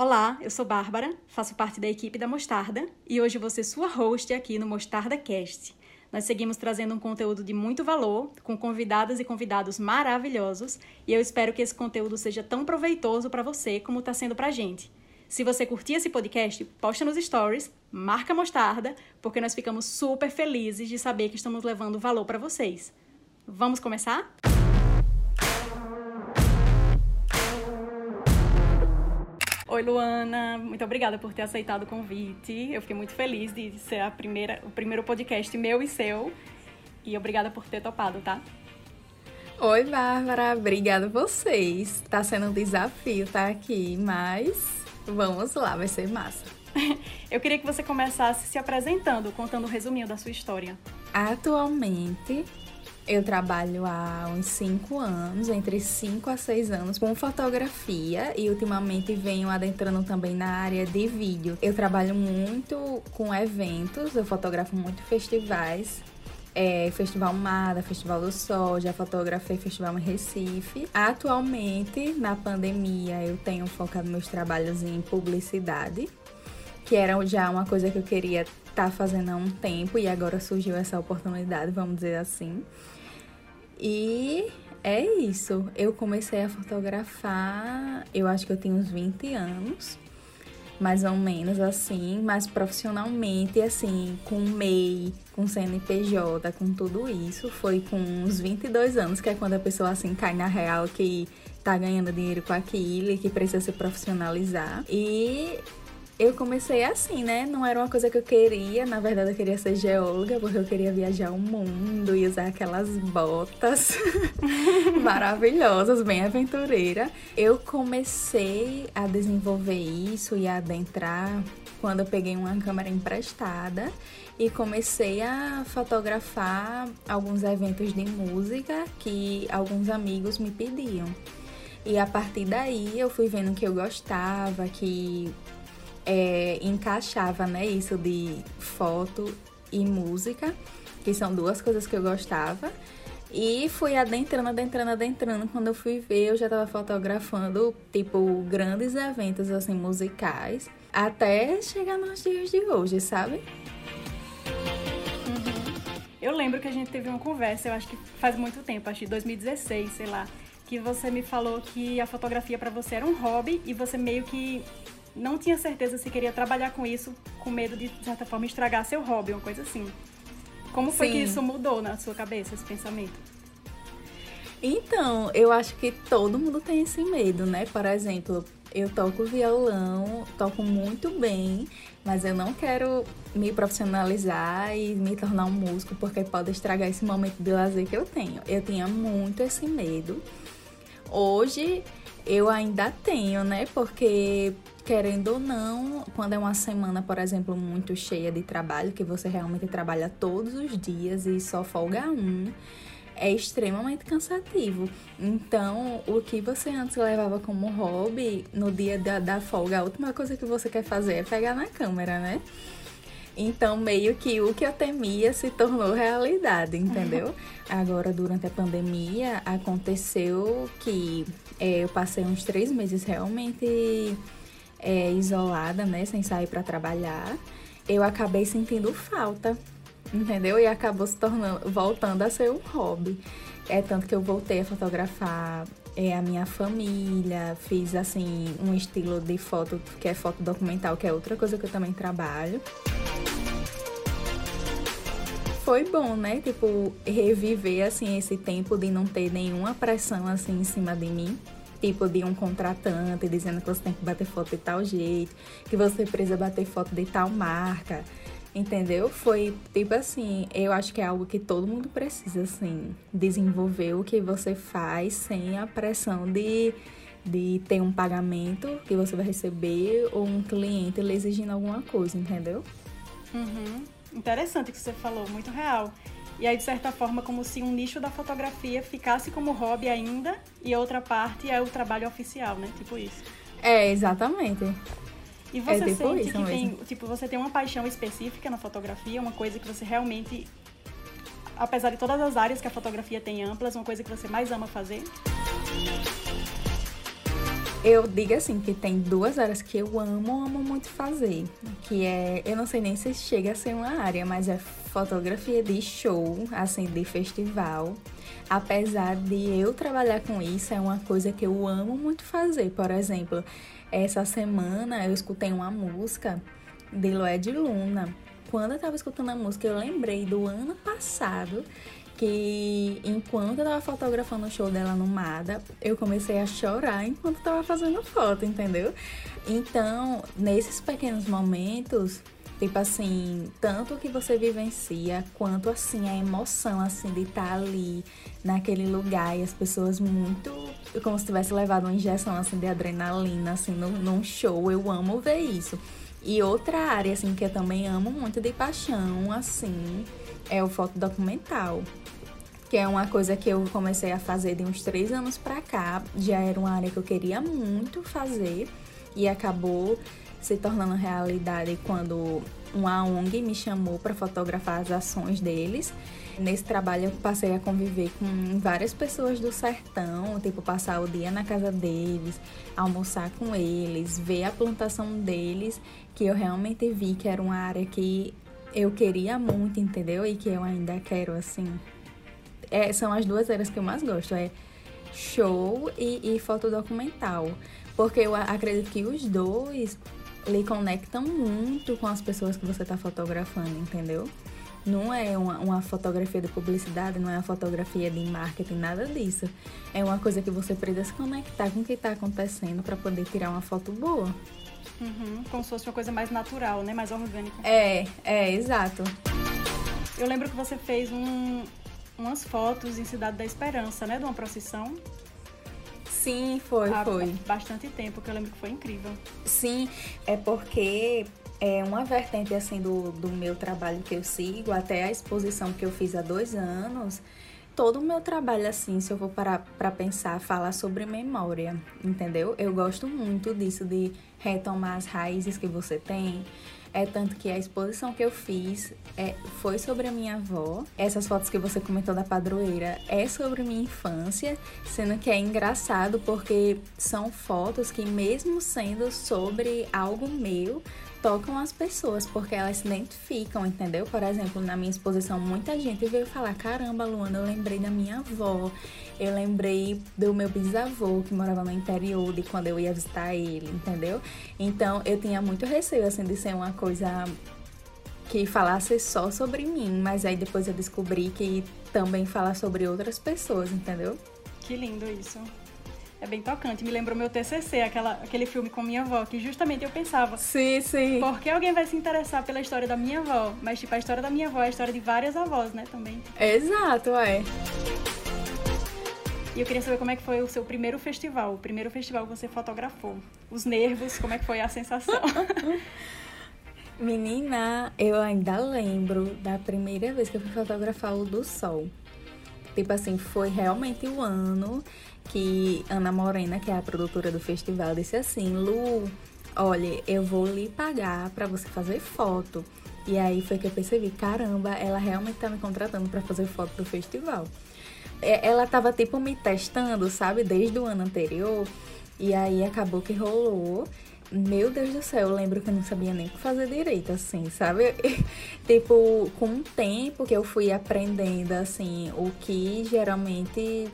Olá, eu sou Bárbara, faço parte da equipe da Mostarda e hoje ser sua host aqui no Mostarda Cast. Nós seguimos trazendo um conteúdo de muito valor, com convidadas e convidados maravilhosos, e eu espero que esse conteúdo seja tão proveitoso para você como está sendo para a gente. Se você curtir esse podcast, posta nos stories, marca Mostarda, porque nós ficamos super felizes de saber que estamos levando valor para vocês. Vamos começar? Oi, Luana. Muito obrigada por ter aceitado o convite. Eu fiquei muito feliz de ser a primeira, o primeiro podcast meu e seu. E obrigada por ter topado, tá? Oi, Bárbara. Obrigada a vocês. Tá sendo um desafio estar tá aqui, mas vamos lá, vai ser massa. Eu queria que você começasse se apresentando, contando um resuminho da sua história. Atualmente, eu trabalho há uns 5 anos, entre 5 a 6 anos, com fotografia e ultimamente venho adentrando também na área de vídeo. Eu trabalho muito com eventos, eu fotografo muito festivais. É, Festival Mada, Festival do Sol, já fotografei Festival em Recife. Atualmente, na pandemia, eu tenho focado meus trabalhos em publicidade, que era já uma coisa que eu queria estar tá fazendo há um tempo e agora surgiu essa oportunidade, vamos dizer assim. E é isso. Eu comecei a fotografar, eu acho que eu tinha uns 20 anos, mais ou menos assim, mas profissionalmente, assim, com MEI, com CNPJ, com tudo isso, foi com uns 22 anos, que é quando a pessoa assim cai na real que tá ganhando dinheiro com aquilo e que precisa se profissionalizar. E eu comecei assim, né? Não era uma coisa que eu queria. Na verdade, eu queria ser geóloga, porque eu queria viajar o mundo e usar aquelas botas maravilhosas, bem aventureira. Eu comecei a desenvolver isso e a adentrar quando eu peguei uma câmera emprestada e comecei a fotografar alguns eventos de música que alguns amigos me pediam. E a partir daí eu fui vendo que eu gostava, que é, encaixava né, isso de foto e música, que são duas coisas que eu gostava. E fui adentrando, adentrando, adentrando. Quando eu fui ver, eu já estava fotografando, tipo, grandes eventos, assim, musicais. Até chegar nos dias de hoje, sabe? Uhum. Eu lembro que a gente teve uma conversa, eu acho que faz muito tempo, acho que 2016, sei lá, que você me falou que a fotografia para você era um hobby e você meio que não tinha certeza se queria trabalhar com isso, com medo de, de certa forma, estragar seu hobby, uma coisa assim. Como foi Sim. que isso mudou na sua cabeça, esse pensamento? Então, eu acho que todo mundo tem esse medo, né? Por exemplo, eu toco violão, toco muito bem, mas eu não quero me profissionalizar e me tornar um músico porque pode estragar esse momento de lazer que eu tenho. Eu tinha muito esse medo. Hoje eu ainda tenho, né? Porque querendo ou não, quando é uma semana, por exemplo, muito cheia de trabalho, que você realmente trabalha todos os dias e só folga um, é extremamente cansativo. Então, o que você antes levava como hobby, no dia da, da folga, a última coisa que você quer fazer é pegar na câmera, né? Então, meio que o que eu temia se tornou realidade, entendeu? Agora, durante a pandemia, aconteceu que é, eu passei uns três meses realmente é, isolada, né, sem sair para trabalhar, eu acabei sentindo falta, entendeu? E acabou se tornando, voltando a ser um hobby. É tanto que eu voltei a fotografar é, a minha família, fiz assim um estilo de foto que é foto documental, que é outra coisa que eu também trabalho. Foi bom, né? Tipo, reviver assim esse tempo de não ter nenhuma pressão assim em cima de mim tipo de um contratante dizendo que você tem que bater foto de tal jeito, que você precisa bater foto de tal marca, entendeu? Foi tipo assim, eu acho que é algo que todo mundo precisa, assim, desenvolver o que você faz sem a pressão de, de ter um pagamento que você vai receber ou um cliente lhe exigindo alguma coisa, entendeu? Uhum. Interessante o que você falou, muito real. E aí, de certa forma, como se um nicho da fotografia ficasse como hobby ainda e outra parte é o trabalho oficial, né? Tipo isso. É, exatamente. E você é tipo sente que mesmo. tem, tipo, você tem uma paixão específica na fotografia, uma coisa que você realmente, apesar de todas as áreas que a fotografia tem amplas, uma coisa que você mais ama fazer? Eu digo assim que tem duas áreas que eu amo, amo muito fazer. Que é, eu não sei nem se chega a ser uma área, mas é fotografia de show, assim, de festival. Apesar de eu trabalhar com isso, é uma coisa que eu amo muito fazer. Por exemplo, essa semana eu escutei uma música de Loé de Luna. Quando eu tava escutando a música, eu lembrei do ano passado que enquanto eu tava fotografando o show dela no Mada, eu comecei a chorar enquanto tava fazendo foto, entendeu? Então, nesses pequenos momentos, tipo assim, tanto que você vivencia, quanto assim a emoção assim de estar tá ali naquele lugar e as pessoas muito como se tivesse levado uma injeção assim de adrenalina assim no, num show. Eu amo ver isso. E outra área assim que eu também amo muito de paixão, assim, é o fotodocumental que é uma coisa que eu comecei a fazer de uns três anos pra cá. Já era uma área que eu queria muito fazer e acabou se tornando realidade quando uma ONG me chamou para fotografar as ações deles. Nesse trabalho eu passei a conviver com várias pessoas do sertão, tipo passar o dia na casa deles, almoçar com eles, ver a plantação deles, que eu realmente vi que era uma área que eu queria muito, entendeu? E que eu ainda quero assim é, são as duas áreas que eu mais gosto, é show e, e fotodocumental. Porque eu acredito que os dois lhe conectam muito com as pessoas que você está fotografando, entendeu? Não é uma, uma, fotografia de publicidade, não é uma fotografia de marketing, nada disso. É uma coisa que você precisa se conectar com o que está acontecendo para poder tirar uma foto boa. Uhum, como se fosse uma coisa mais natural, né? Mais orgânica. É, é, exato. Eu lembro que você fez um, umas fotos em Cidade da Esperança, né? De uma procissão. Sim, foi, Há foi. Bastante tempo, que eu lembro que foi incrível. Sim, é porque é uma vertente assim do, do meu trabalho que eu sigo, até a exposição que eu fiz há dois anos, todo o meu trabalho, assim, se eu for parar para pensar, falar sobre memória, entendeu? Eu gosto muito disso, de retomar as raízes que você tem, é tanto que a exposição que eu fiz é, foi sobre a minha avó. Essas fotos que você comentou da padroeira é sobre minha infância, sendo que é engraçado porque são fotos que, mesmo sendo sobre algo meu, tocam as pessoas, porque elas se identificam, entendeu? Por exemplo, na minha exposição, muita gente veio falar: caramba, Luana, eu lembrei da minha avó, eu lembrei do meu bisavô que morava no interior, de quando eu ia visitar ele, entendeu? Então eu tinha muito receio, assim, de ser uma coisa que falasse só sobre mim, mas aí depois eu descobri que também fala sobre outras pessoas, entendeu? Que lindo isso. É bem tocante. Me lembrou meu TCC, aquela, aquele filme com minha avó, que justamente eu pensava. Sim, sim. Por que alguém vai se interessar pela história da minha avó? Mas, tipo, a história da minha avó é a história de várias avós, né, também. Exato, é. E eu queria saber como é que foi o seu primeiro festival, o primeiro festival que você fotografou. Os nervos, como é que foi a sensação? Menina, eu ainda lembro da primeira vez que eu fui fotografar o do sol. Tipo assim, foi realmente o ano que Ana Morena, que é a produtora do festival, disse assim: Lu, olha, eu vou lhe pagar para você fazer foto. E aí foi que eu percebi: caramba, ela realmente tá me contratando para fazer foto do festival. Ela tava tipo me testando, sabe, desde o ano anterior. E aí acabou que rolou. Meu Deus do céu, eu lembro que eu não sabia nem o que fazer direito, assim, sabe? tipo, com o tempo que eu fui aprendendo, assim, o que geralmente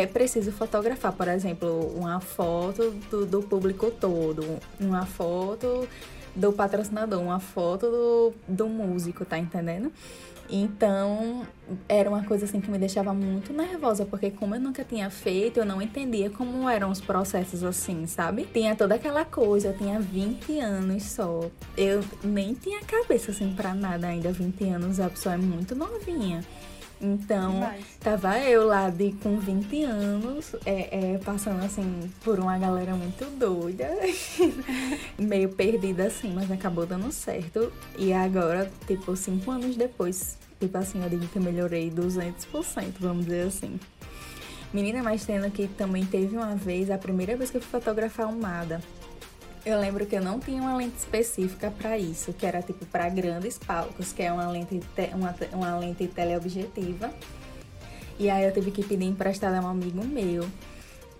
é preciso fotografar, por exemplo, uma foto do, do público todo, uma foto do patrocinador, uma foto do, do músico, tá entendendo? Então, era uma coisa assim que me deixava muito nervosa, porque como eu nunca tinha feito, eu não entendia como eram os processos assim, sabe? Tinha toda aquela coisa, eu tinha 20 anos só. Eu nem tinha cabeça assim para nada ainda, 20 anos, a pessoa é muito novinha. Então, Demais. tava eu lá de com 20 anos, é, é, passando assim por uma galera muito doida, meio perdida assim, mas acabou dando certo. E agora, tipo, cinco anos depois, tipo assim, eu digo que eu melhorei 200%, vamos dizer assim. Menina, mas tendo que também teve uma vez, a primeira vez que eu fui fotografar um Mada. Eu lembro que eu não tinha uma lente específica para isso, que era tipo para grandes palcos, que é uma lente, uma, uma lente teleobjetiva. E aí eu tive que pedir emprestada a um amigo meu.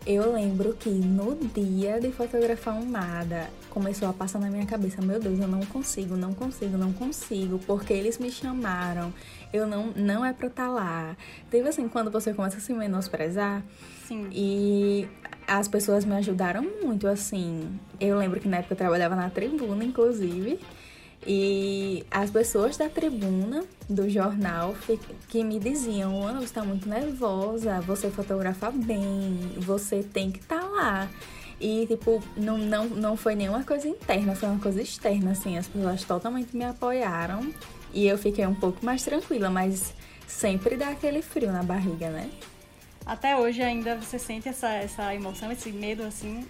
Eu lembro que no dia de fotografar um Mada, começou a passar na minha cabeça, meu Deus, eu não consigo, não consigo, não consigo, porque eles me chamaram, eu não, não é pra estar tá lá. Teve assim, quando você começa a se menosprezar, Sim. e as pessoas me ajudaram muito, assim. Eu lembro que na época eu trabalhava na tribuna, inclusive, e as pessoas da tribuna do jornal que me diziam: Ana, você está muito nervosa, você fotografa bem, você tem que estar tá lá. E, tipo, não, não, não foi nenhuma coisa interna, foi uma coisa externa, assim. As pessoas totalmente me apoiaram e eu fiquei um pouco mais tranquila, mas sempre dá aquele frio na barriga, né? Até hoje ainda você sente essa, essa emoção, esse medo, assim?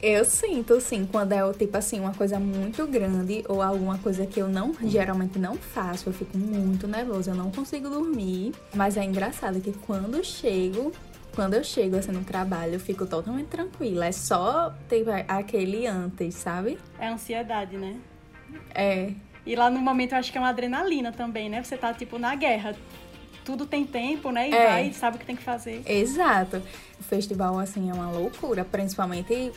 Eu sinto, sim, quando é tipo assim, uma coisa muito grande ou alguma coisa que eu não geralmente não faço, eu fico muito nervosa, eu não consigo dormir. Mas é engraçado que quando chego quando eu chego assim no trabalho, eu fico totalmente tranquila. É só tipo, aquele antes, sabe? É ansiedade, né? É. E lá no momento eu acho que é uma adrenalina também, né? Você tá tipo na guerra. Tudo tem tempo, né? E é. vai, sabe o que tem que fazer. Exato. O festival, assim, é uma loucura, principalmente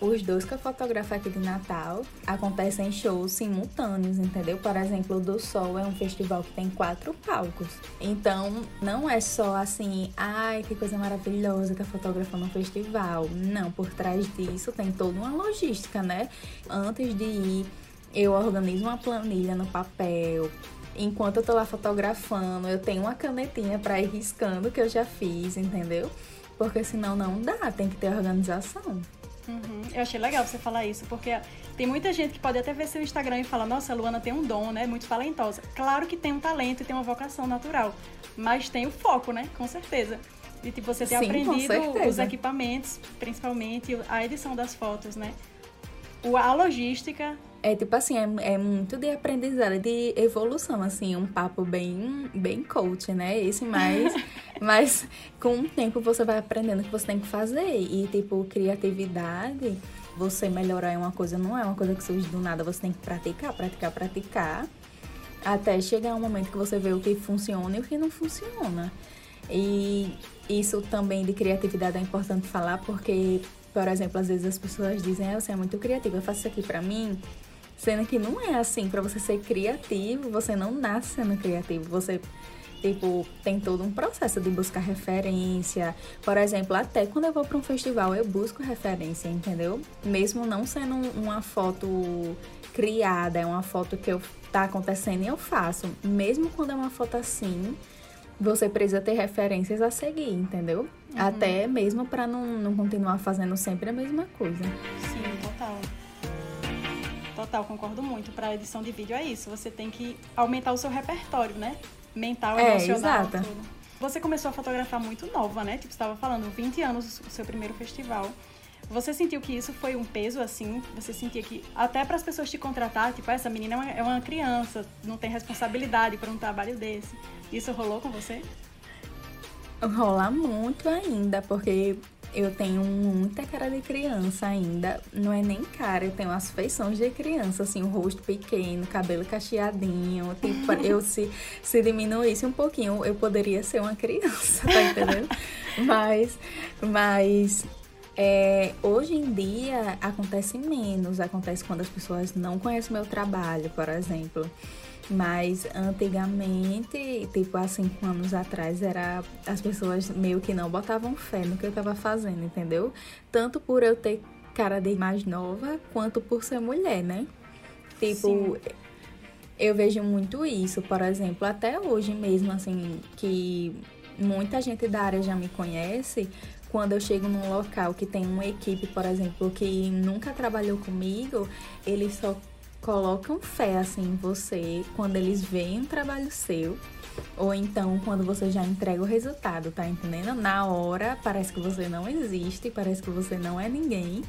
os dois que eu fotografo aqui de Natal acontecem shows simultâneos, entendeu? Por exemplo, o do Sol é um festival que tem quatro palcos. Então, não é só assim, ai, que coisa maravilhosa que a fotografando um festival. Não, por trás disso tem toda uma logística, né? Antes de ir, eu organizo uma planilha no papel, enquanto eu tô lá fotografando, eu tenho uma canetinha para ir riscando que eu já fiz, entendeu? Porque senão não dá, tem que ter organização. Uhum. Eu achei legal você falar isso, porque tem muita gente que pode até ver seu Instagram e falar, nossa, a Luana tem um dom, né? Muito talentosa. Claro que tem um talento e tem uma vocação natural, mas tem o foco, né? Com certeza. E tipo, você ter Sim, aprendido os equipamentos, principalmente a edição das fotos, né? A logística é tipo assim, é, é muito de aprendizado, de evolução, assim, um papo bem, bem coach, né? Esse mais. mas com o tempo você vai aprendendo o que você tem que fazer. E, tipo, criatividade, você melhorar em uma coisa não é uma coisa que surge do nada, você tem que praticar, praticar, praticar. Até chegar um momento que você vê o que funciona e o que não funciona. E isso também de criatividade é importante falar porque, por exemplo, às vezes as pessoas dizem, ah, você é muito criativa, eu faço isso aqui pra mim. Sendo que não é assim, para você ser criativo, você não nasce sendo criativo, você tipo, tem todo um processo de buscar referência. Por exemplo, até quando eu vou para um festival, eu busco referência, entendeu? Mesmo não sendo uma foto criada, é uma foto que eu tá acontecendo e eu faço. Mesmo quando é uma foto assim, você precisa ter referências a seguir, entendeu? Uhum. Até mesmo para não, não continuar fazendo sempre a mesma coisa. Sim, total. Total, concordo muito. Para edição de vídeo é isso. Você tem que aumentar o seu repertório, né? Mental, é, emocional, exato. tudo. Você começou a fotografar muito nova, né? Tipo, estava falando, 20 anos o seu primeiro festival. Você sentiu que isso foi um peso, assim? Você sentia que, até para as pessoas te contratar, tipo, essa menina é uma, é uma criança, não tem responsabilidade para um trabalho desse. Isso rolou com você? Rola muito ainda, porque eu tenho muita cara de criança ainda. Não é nem cara, eu tenho as feições de criança, assim, o rosto pequeno, cabelo cacheadinho. Tipo, eu se, se diminuísse um pouquinho, eu poderia ser uma criança, tá entendendo? mas, mas é, hoje em dia acontece menos. Acontece quando as pessoas não conhecem meu trabalho, por exemplo. Mas antigamente, tipo há cinco anos atrás, era as pessoas meio que não botavam fé no que eu tava fazendo, entendeu? Tanto por eu ter cara de mais nova, quanto por ser mulher, né? Tipo, Sim. eu vejo muito isso, por exemplo, até hoje mesmo, assim, que muita gente da área já me conhece. Quando eu chego num local que tem uma equipe, por exemplo, que nunca trabalhou comigo, eles só colocam fé assim em você quando eles veem um trabalho seu ou então quando você já entrega o resultado, tá entendendo? Na hora parece que você não existe, parece que você não é ninguém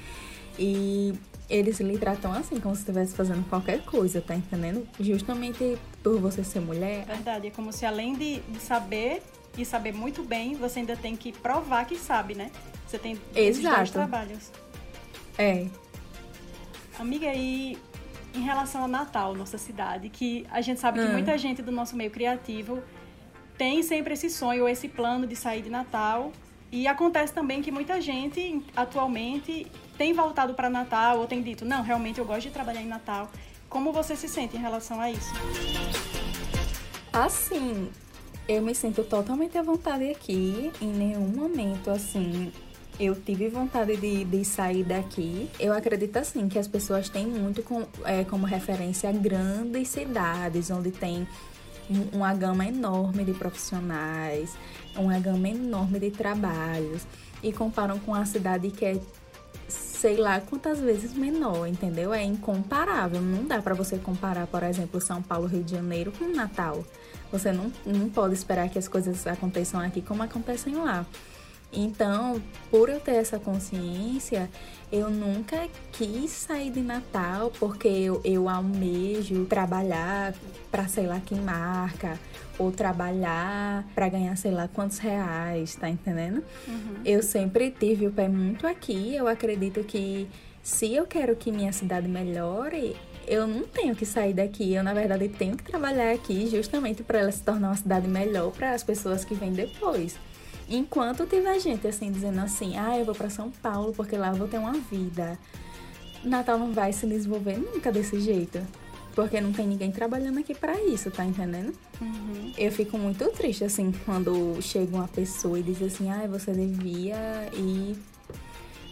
e eles lhe tratam assim como se estivesse fazendo qualquer coisa, tá entendendo? Justamente por você ser mulher. Verdade, é como se além de, de saber e saber muito bem, você ainda tem que provar que sabe, né? Você tem Exato. dois trabalhos. É. Amiga, e em relação ao Natal, nossa cidade, que a gente sabe que hum. muita gente do nosso meio criativo tem sempre esse sonho ou esse plano de sair de Natal E acontece também que muita gente atualmente tem voltado para Natal ou tem dito, não, realmente eu gosto de trabalhar em Natal. Como você se sente em relação a isso? Assim, eu me sinto totalmente à vontade aqui. Em nenhum momento, assim, eu tive vontade de, de sair daqui. Eu acredito, assim, que as pessoas têm muito com, é, como referência grandes cidades, onde tem uma gama enorme de profissionais, uma gama enorme de trabalhos, e comparam com a cidade que é sei lá quantas vezes menor, entendeu? É incomparável. Não dá para você comparar, por exemplo, São Paulo, Rio de Janeiro com Natal. Você não, não pode esperar que as coisas aconteçam aqui como acontecem lá. Então, por eu ter essa consciência, eu nunca quis sair de Natal porque eu, eu almejo trabalhar para sei lá que marca ou trabalhar para ganhar sei lá quantos reais, tá entendendo? Uhum. Eu sempre tive o pé muito aqui. Eu acredito que se eu quero que minha cidade melhore, eu não tenho que sair daqui. Eu, na verdade, tenho que trabalhar aqui justamente para ela se tornar uma cidade melhor para as pessoas que vêm depois. Enquanto tiver gente assim dizendo assim, ah, eu vou para São Paulo porque lá eu vou ter uma vida. Natal não vai se desenvolver nunca desse jeito. Porque não tem ninguém trabalhando aqui para isso, tá entendendo? Uhum. Eu fico muito triste, assim, quando chega uma pessoa e diz assim, ah, você devia ir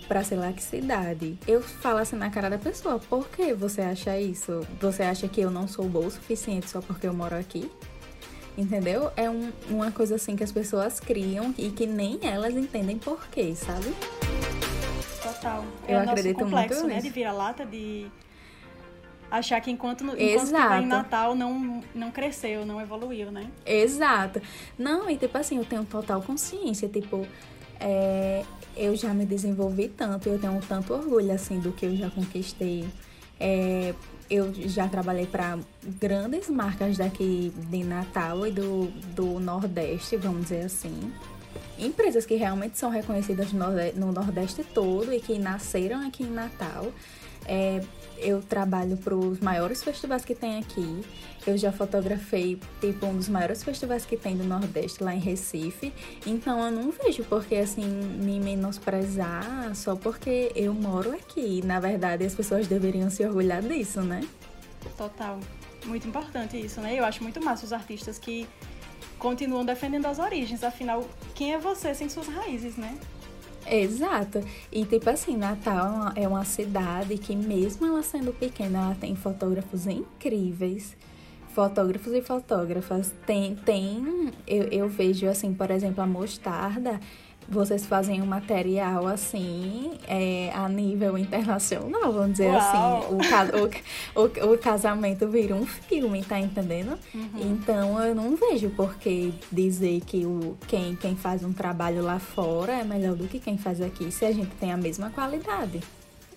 pra sei lá que cidade. Eu falo assim na cara da pessoa, por que você acha isso? Você acha que eu não sou boa o suficiente só porque eu moro aqui? Entendeu? É um, uma coisa assim que as pessoas criam e que nem elas entendem por quê, sabe? Total. É eu o acredito complexo, muito né? Nisso. De vira-lata, de achar que enquanto, enquanto tá em Natal não, não cresceu, não evoluiu, né? Exato. Não, e tipo assim, eu tenho total consciência, tipo, é, eu já me desenvolvi tanto, eu tenho tanto orgulho assim do que eu já conquistei. É, eu já trabalhei para grandes marcas daqui de Natal e do, do Nordeste, vamos dizer assim. Empresas que realmente são reconhecidas no Nordeste, no Nordeste todo e que nasceram aqui em Natal. É, eu trabalho para os maiores festivais que tem aqui. Eu já fotografei, tipo, um dos maiores festivais que tem do Nordeste, lá em Recife. Então, eu não vejo porque, assim, me menosprezar só porque eu moro aqui. Na verdade, as pessoas deveriam se orgulhar disso, né? Total. Muito importante isso, né? Eu acho muito massa os artistas que continuam defendendo as origens. Afinal, quem é você sem suas raízes, né? Exato. E tipo assim, Natal é uma cidade que mesmo ela sendo pequena, ela tem fotógrafos incríveis. Fotógrafos e fotógrafas. Tem, tem eu, eu vejo assim, por exemplo, a Mostarda vocês fazem um material assim é, a nível internacional, vamos dizer Uau. assim. O, o, o, o, casamento vira um filme, tá entendendo? Uhum. Então eu não vejo por que dizer que o, quem, quem faz um trabalho lá fora é melhor do que quem faz aqui, se a gente tem a mesma qualidade.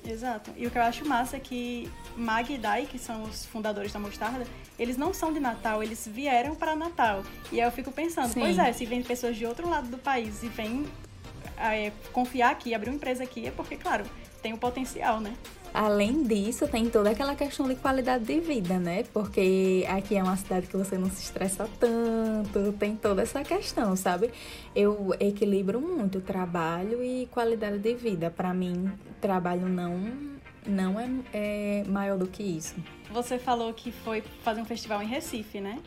Exato. E o que eu acho massa é que Mag e Dai, que são os fundadores da Mostarda, eles não são de Natal, eles vieram para Natal. E aí eu fico pensando, Sim. pois é, se vem pessoas de outro lado do país e vêm é, confiar aqui, abrir uma empresa aqui, é porque, claro, tem o potencial, né? Além disso, tem toda aquela questão de qualidade de vida, né? Porque aqui é uma cidade que você não se estressa tanto, tem toda essa questão, sabe? Eu equilibro muito trabalho e qualidade de vida. Para mim, trabalho não não é, é maior do que isso. Você falou que foi fazer um festival em Recife, né?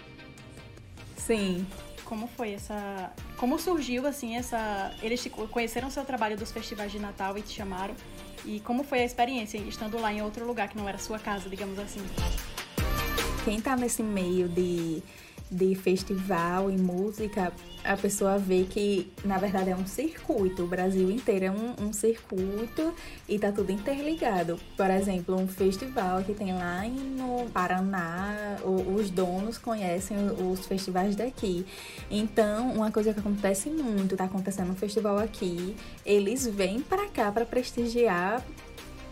Sim. Como foi essa. Como surgiu, assim, essa. Eles conheceram o seu trabalho dos festivais de Natal e te chamaram. E como foi a experiência estando lá em outro lugar que não era sua casa, digamos assim? Quem tá nesse meio de de festival e música, a pessoa vê que na verdade é um circuito. O Brasil inteiro é um, um, circuito e tá tudo interligado. Por exemplo, um festival que tem lá no Paraná, o, os donos conhecem os festivais daqui. Então, uma coisa que acontece muito, tá acontecendo um festival aqui, eles vêm para cá para prestigiar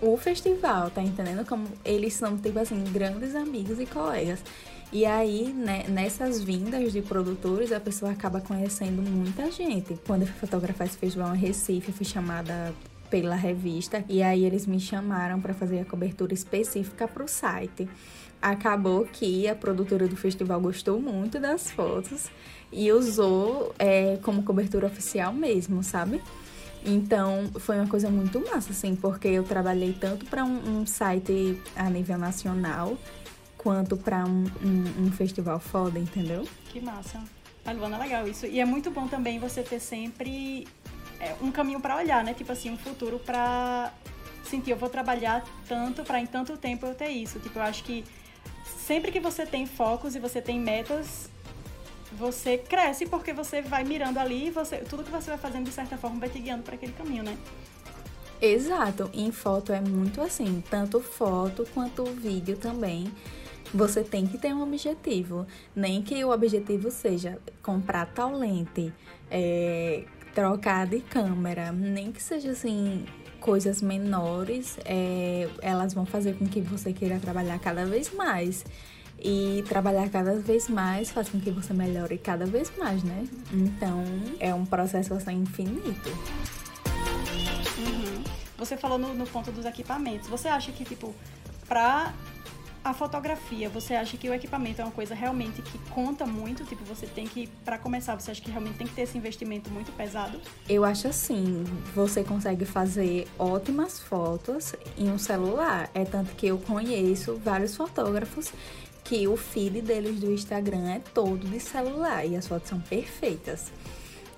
o festival, tá entendendo? Como eles são, tipo assim, grandes amigos e colegas. E aí, né, nessas vindas de produtores, a pessoa acaba conhecendo muita gente. Quando eu fui fotografar esse festival em Recife, fui chamada pela revista e aí eles me chamaram para fazer a cobertura específica para o site. acabou que a produtora do festival gostou muito das fotos e usou é, como cobertura oficial mesmo, sabe? Então, foi uma coisa muito massa, assim, porque eu trabalhei tanto para um, um, site a nível nacional, quanto para um, um, um, festival foda, entendeu? Que massa. A Luana, é legal isso. E é muito bom também você ter sempre é, um caminho para olhar, né? Tipo assim, um futuro para sentir, eu vou trabalhar tanto para em tanto tempo eu ter isso. Tipo, eu acho que sempre que você tem focos e você tem metas, você cresce porque você vai mirando ali e você, tudo que você vai fazendo de certa forma vai te guiando para aquele caminho, né? Exato. Em foto é muito assim, tanto foto quanto vídeo também. Você tem que ter um objetivo. Nem que o objetivo seja comprar tal lente, é, trocar de câmera, nem que seja assim coisas menores, é, elas vão fazer com que você queira trabalhar cada vez mais. E trabalhar cada vez mais faz com que você melhore cada vez mais, né? Então, é um processo assim infinito. Uhum. Você falou no, no ponto dos equipamentos. Você acha que, tipo, pra a fotografia, você acha que o equipamento é uma coisa realmente que conta muito? Tipo, você tem que, para começar, você acha que realmente tem que ter esse investimento muito pesado? Eu acho assim, você consegue fazer ótimas fotos em um celular. É tanto que eu conheço vários fotógrafos que o feed deles do Instagram é todo de celular e as fotos são perfeitas.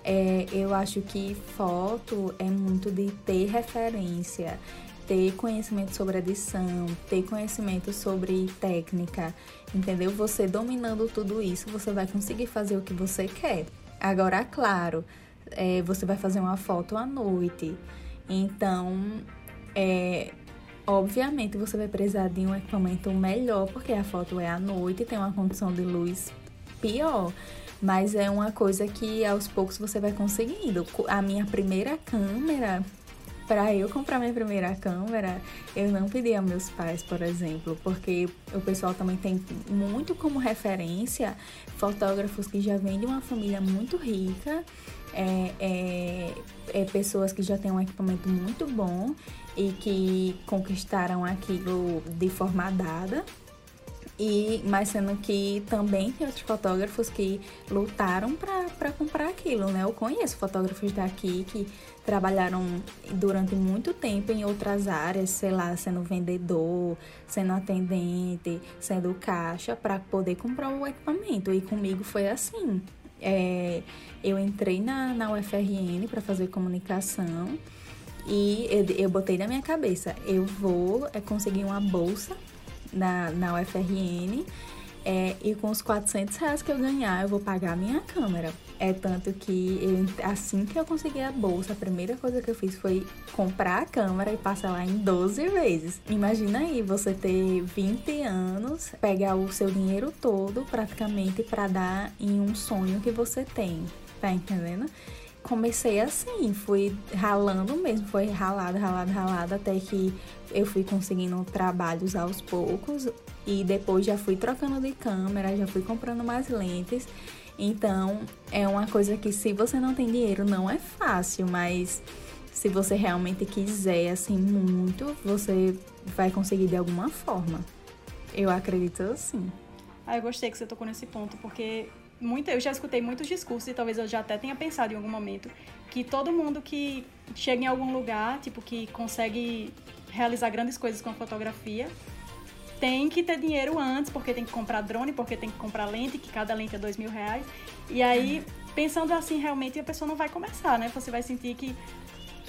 É, eu acho que foto é muito de ter referência, ter conhecimento sobre edição, ter conhecimento sobre técnica, entendeu? Você dominando tudo isso, você vai conseguir fazer o que você quer. Agora, claro, é, você vai fazer uma foto à noite, então, é, obviamente, você vai precisar de um equipamento melhor, porque a foto é à noite e tem uma condição de luz pior. Mas é uma coisa que aos poucos você vai conseguindo. A minha primeira câmera para eu comprar minha primeira câmera, eu não pedi a meus pais, por exemplo, porque o pessoal também tem muito como referência fotógrafos que já vêm de uma família muito rica, é, é, é pessoas que já têm um equipamento muito bom e que conquistaram aquilo de forma dada. E, mas sendo que também tem outros fotógrafos que lutaram para comprar aquilo, né? Eu conheço fotógrafos daqui que trabalharam durante muito tempo em outras áreas, sei lá, sendo vendedor, sendo atendente, sendo caixa, para poder comprar o equipamento. E comigo foi assim. É, eu entrei na, na UFRN para fazer comunicação e eu, eu botei na minha cabeça, eu vou é, conseguir uma bolsa na, na UFRN é, e com os 400 reais que eu ganhar, eu vou pagar a minha câmera. É tanto que eu, assim que eu consegui a bolsa, a primeira coisa que eu fiz foi comprar a câmera e passar lá em 12 vezes. Imagina aí você ter 20 anos, pegar o seu dinheiro todo praticamente para dar em um sonho que você tem. Tá entendendo? Comecei assim, fui ralando mesmo, foi ralado, ralado, ralado, até que eu fui conseguindo trabalhos aos poucos e depois já fui trocando de câmera, já fui comprando mais lentes. Então, é uma coisa que se você não tem dinheiro não é fácil, mas se você realmente quiser assim muito, você vai conseguir de alguma forma. Eu acredito assim. Ah, eu gostei que você tocou nesse ponto, porque muita, eu já escutei muitos discursos e talvez eu já até tenha pensado em algum momento que todo mundo que chega em algum lugar, tipo, que consegue realizar grandes coisas com a fotografia, tem que ter dinheiro antes, porque tem que comprar drone, porque tem que comprar lente, que cada lente é dois mil reais. E aí, pensando assim, realmente a pessoa não vai começar, né? Você vai sentir que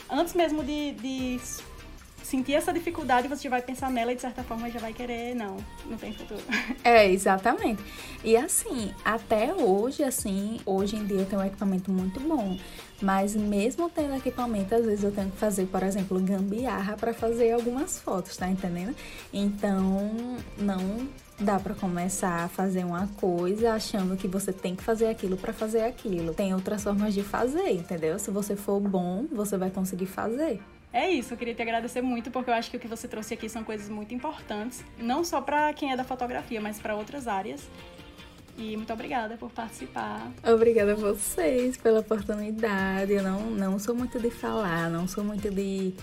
antes mesmo de, de sentir essa dificuldade, você já vai pensar nela e de certa forma já vai querer, não, não tem futuro. É, exatamente. E assim, até hoje, assim, hoje em dia eu tenho um equipamento muito bom. Mas mesmo tendo equipamento, às vezes eu tenho que fazer, por exemplo, gambiarra para fazer algumas fotos, tá entendendo? Então, não dá para começar a fazer uma coisa achando que você tem que fazer aquilo para fazer aquilo. Tem outras formas de fazer, entendeu? Se você for bom, você vai conseguir fazer. É isso, eu queria te agradecer muito porque eu acho que o que você trouxe aqui são coisas muito importantes, não só para quem é da fotografia, mas para outras áreas. E muito obrigada por participar. Obrigada a vocês pela oportunidade. Eu não, não sou muito de falar, não sou muito de,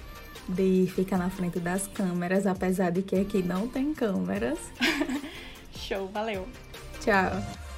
de ficar na frente das câmeras, apesar de que aqui não tem câmeras. Show, valeu. Tchau.